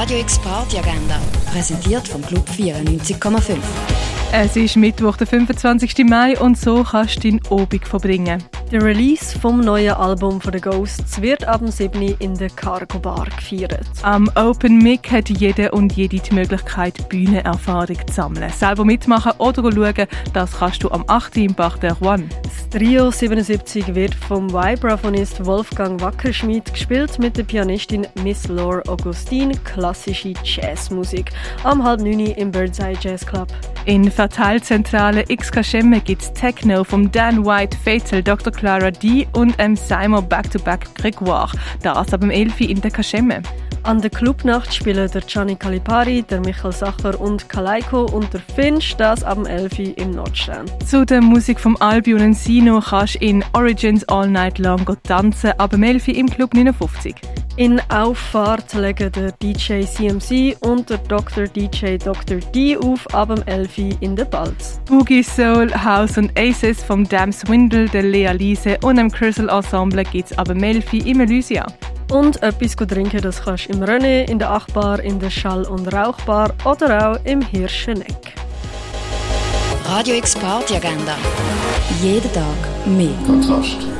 Radio X Party Agenda, präsentiert vom Club 94,5. Es ist Mittwoch, der 25. Mai und so kannst du deinen Obig verbringen. Der Release vom neuen Album von The Ghosts wird ab dem 7. in der Cargo Bar gefeiert. Am Open Mic hat jeder und jede die Möglichkeit, Bühnenerfahrung zu sammeln. Selber mitmachen oder schauen, das kannst du am 8. im Bach der One. Das Trio 77 wird vom Vibraphonist Wolfgang Wackerschmidt gespielt mit der Pianistin Miss Laure Augustin, klassische Jazzmusik. Am halb neun im Birdseye Jazz Club. In Verteilzentrale X Kaschemme gibt es Techno vom Dan White, Fatal, Dr. Clara D und M. Simon Back-to-Back Grégoire. Das ab dem 11 in der Kaschemme. An der Clubnacht spielen der Gianni Calipari, der Michael Sacher und Kaleiko und der Finch, das ab dem 11 im Nordstern. Zu der Musik vom Albion und Sino kannst du in Origins All Night Long tanzen, ab dem 11 im Club 59. In Auffahrt legen der DJ CMC und der Dr. DJ Dr. D auf ab dem 11 in der Balz. Boogie Soul, House und Aces vom Dam Swindle, der Lea Lise und dem Crystal Ensemble gibt es ab dem 11 im Elysia. Und etwas trinken, das kannst du im René, in der Achbar, in der Schall- und Rauchbar oder auch im Hirscheneck. Radio X Party Agenda. Jeden Tag mehr. Kontrast.